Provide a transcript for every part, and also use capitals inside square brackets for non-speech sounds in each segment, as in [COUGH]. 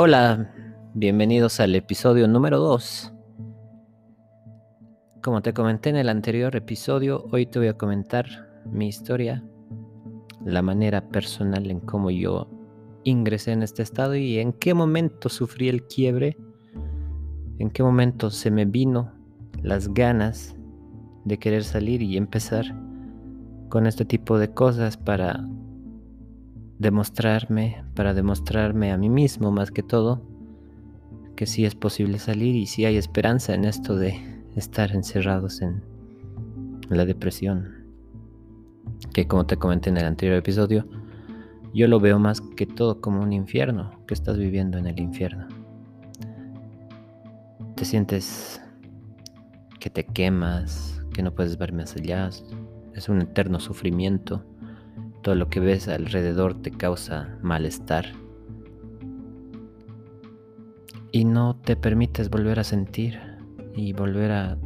Hola, bienvenidos al episodio número 2. Como te comenté en el anterior episodio, hoy te voy a comentar mi historia, la manera personal en cómo yo ingresé en este estado y en qué momento sufrí el quiebre, en qué momento se me vino las ganas de querer salir y empezar con este tipo de cosas para demostrarme, para demostrarme a mí mismo más que todo, que sí es posible salir y sí hay esperanza en esto de estar encerrados en la depresión. Que como te comenté en el anterior episodio, yo lo veo más que todo como un infierno, que estás viviendo en el infierno. Te sientes que te quemas, que no puedes ver más allá, es un eterno sufrimiento lo que ves alrededor te causa malestar. Y no te permites volver a sentir y volver a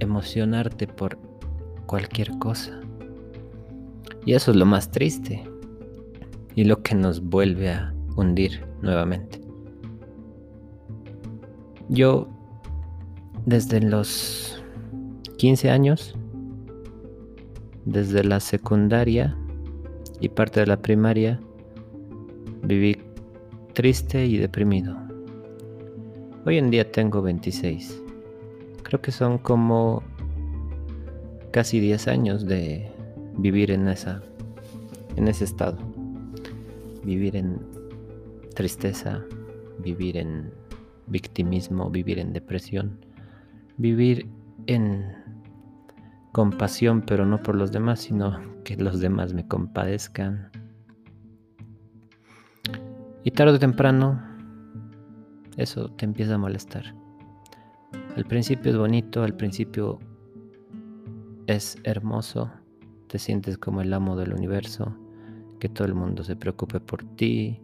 emocionarte por cualquier cosa. Y eso es lo más triste y lo que nos vuelve a hundir nuevamente. Yo desde los 15 años, desde la secundaria, y parte de la primaria viví triste y deprimido. Hoy en día tengo 26. Creo que son como casi 10 años de vivir en esa en ese estado. Vivir en tristeza, vivir en victimismo, vivir en depresión, vivir en compasión, pero no por los demás, sino que los demás me compadezcan. Y tarde o temprano, eso te empieza a molestar. Al principio es bonito, al principio es hermoso, te sientes como el amo del universo, que todo el mundo se preocupe por ti,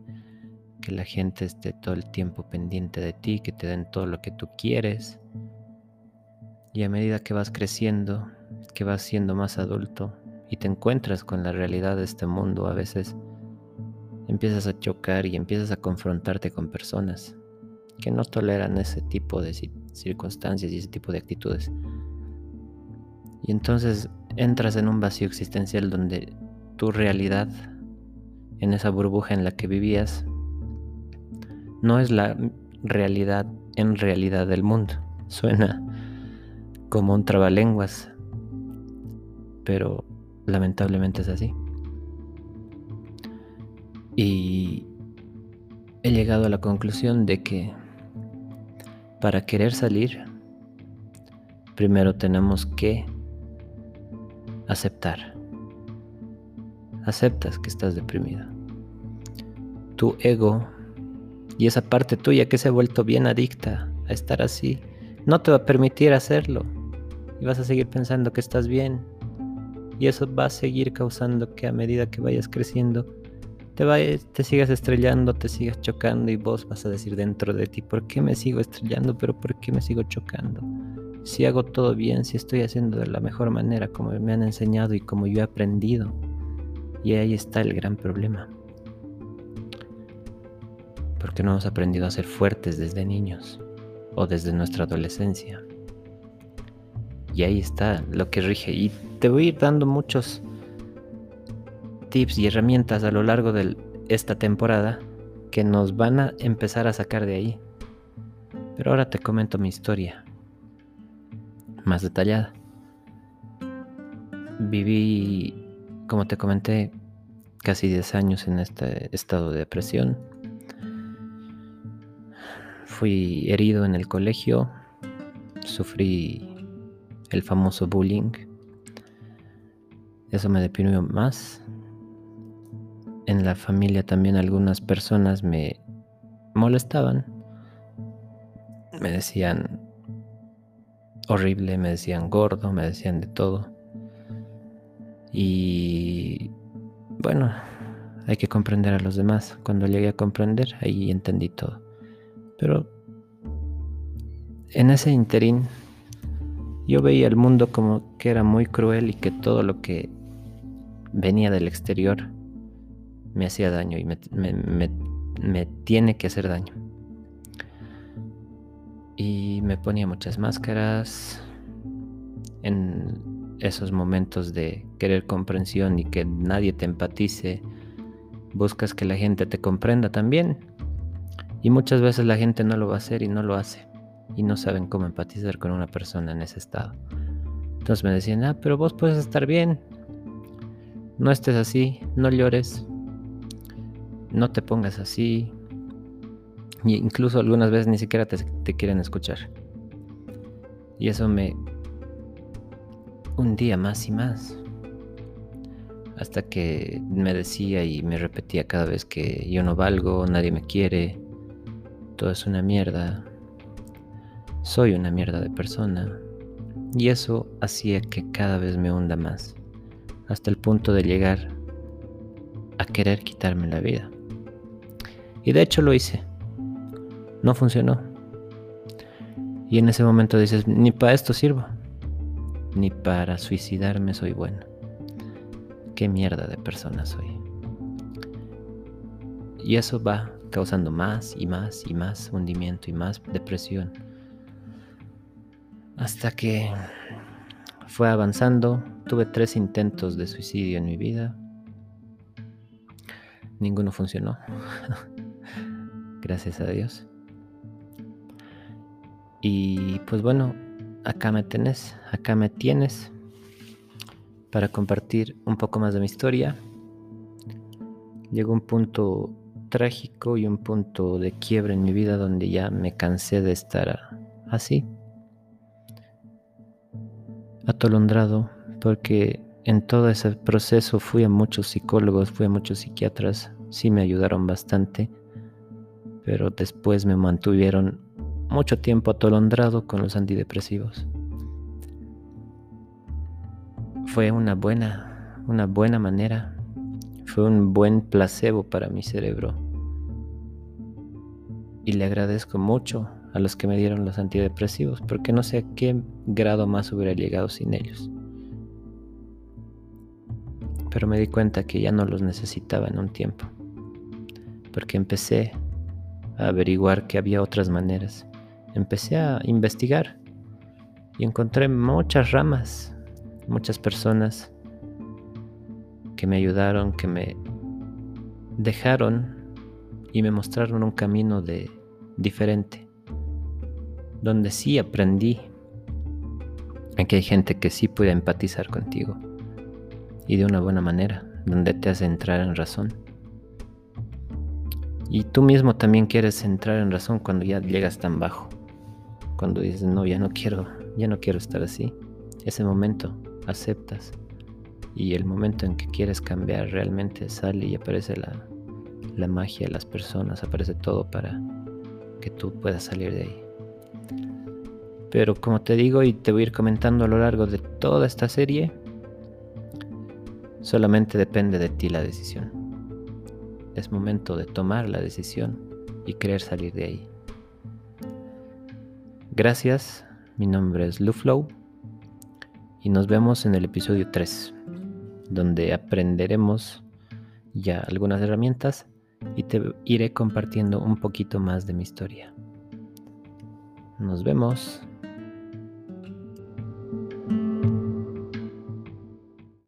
que la gente esté todo el tiempo pendiente de ti, que te den todo lo que tú quieres. Y a medida que vas creciendo, que vas siendo más adulto y te encuentras con la realidad de este mundo, a veces empiezas a chocar y empiezas a confrontarte con personas que no toleran ese tipo de circunstancias y ese tipo de actitudes. Y entonces entras en un vacío existencial donde tu realidad, en esa burbuja en la que vivías, no es la realidad en realidad del mundo. Suena como un trabalenguas, pero lamentablemente es así. Y he llegado a la conclusión de que para querer salir, primero tenemos que aceptar. Aceptas que estás deprimido. Tu ego y esa parte tuya que se ha vuelto bien adicta a estar así, no te va a permitir hacerlo. Y vas a seguir pensando que estás bien, y eso va a seguir causando que a medida que vayas creciendo, te, vayas, te sigas estrellando, te sigas chocando y vos vas a decir dentro de ti, ¿por qué me sigo estrellando? Pero ¿por qué me sigo chocando? Si hago todo bien, si estoy haciendo de la mejor manera como me han enseñado y como yo he aprendido. Y ahí está el gran problema. Porque no hemos aprendido a ser fuertes desde niños o desde nuestra adolescencia. Y ahí está lo que rige. Y te voy a ir dando muchos tips y herramientas a lo largo de esta temporada que nos van a empezar a sacar de ahí. Pero ahora te comento mi historia más detallada. Viví, como te comenté, casi 10 años en este estado de depresión. Fui herido en el colegio, sufrí el famoso bullying eso me deprimió más. En la familia también algunas personas me molestaban. Me decían horrible, me decían gordo, me decían de todo. Y bueno, hay que comprender a los demás. Cuando llegué a comprender, ahí entendí todo. Pero en ese interín, yo veía el mundo como que era muy cruel y que todo lo que venía del exterior me hacía daño y me, tiene que hacer daño. Y me ponía muchas máscaras en esos momentos de querer comprensión y que nadie te empatice. Buscas que la gente te comprenda también. Y muchas veces la gente no lo va a hacer y no lo hace. Y no saben cómo empatizar con una persona en ese estado. Entonces me decían, ah, pero vos puedes estar bien. No estés así, no llores. No te pongas así. Y incluso algunas veces ni siquiera te, quieren escuchar. Y eso me un día más y más. Hasta que me decía y me repetía cada vez que yo no valgo, nadie me quiere, todo es una mierda, soy una mierda de persona. Y eso hacía que cada vez me hunda más, hasta el punto de llegar a querer quitarme la vida. Y de hecho lo hice. No funcionó. Y en ese momento dices, ni para esto sirvo ni para suicidarme soy bueno. Qué mierda de persona soy. Y eso va causando más y más y más hundimiento y más depresión. Hasta que fue avanzando, tuve tres intentos de suicidio en mi vida. Ninguno funcionó. [LAUGHS] Gracias a Dios. Y pues bueno, acá me tenés, acá me tienes para compartir un poco más de mi historia. Llegó un punto trágico y un punto de quiebre en mi vida donde ya me cansé de estar así, atolondrado, porque en todo ese proceso fui a muchos psicólogos, fui a muchos psiquiatras, sí me ayudaron bastante, pero después me mantuvieron mucho tiempo atolondrado con los antidepresivos. Fue una buena, una buena manera, fue un buen placebo para mi cerebro. Y le agradezco mucho a los que me dieron los antidepresivos, porque no sé a qué grado más hubiera llegado sin ellos. Pero me di cuenta que ya no los necesitaba en un tiempo, porque empecé a averiguar que había otras maneras empecé a investigar y encontré muchas ramas, muchas personas que me ayudaron, que me dejaron y me mostraron un camino de diferente, donde sí aprendí que hay gente que sí puede empatizar contigo y de una buena manera, donde te hace entrar en razón. Y tú mismo también quieres entrar en razón cuando ya llegas tan bajo cuando dices, no, ya no quiero, ya no quiero estar así. Ese momento aceptas y el momento en que quieres cambiar realmente sale y aparece la, la magia de las personas, aparece todo para que tú puedas salir de ahí. Pero como te digo y te voy a ir comentando a lo largo de toda esta serie, solamente depende de ti la decisión. Es momento de tomar la decisión y querer salir de ahí. Gracias, mi nombre es Luflow y nos vemos en el episodio 3, donde aprenderemos ya algunas herramientas y te iré compartiendo un poquito más de mi historia. Nos vemos.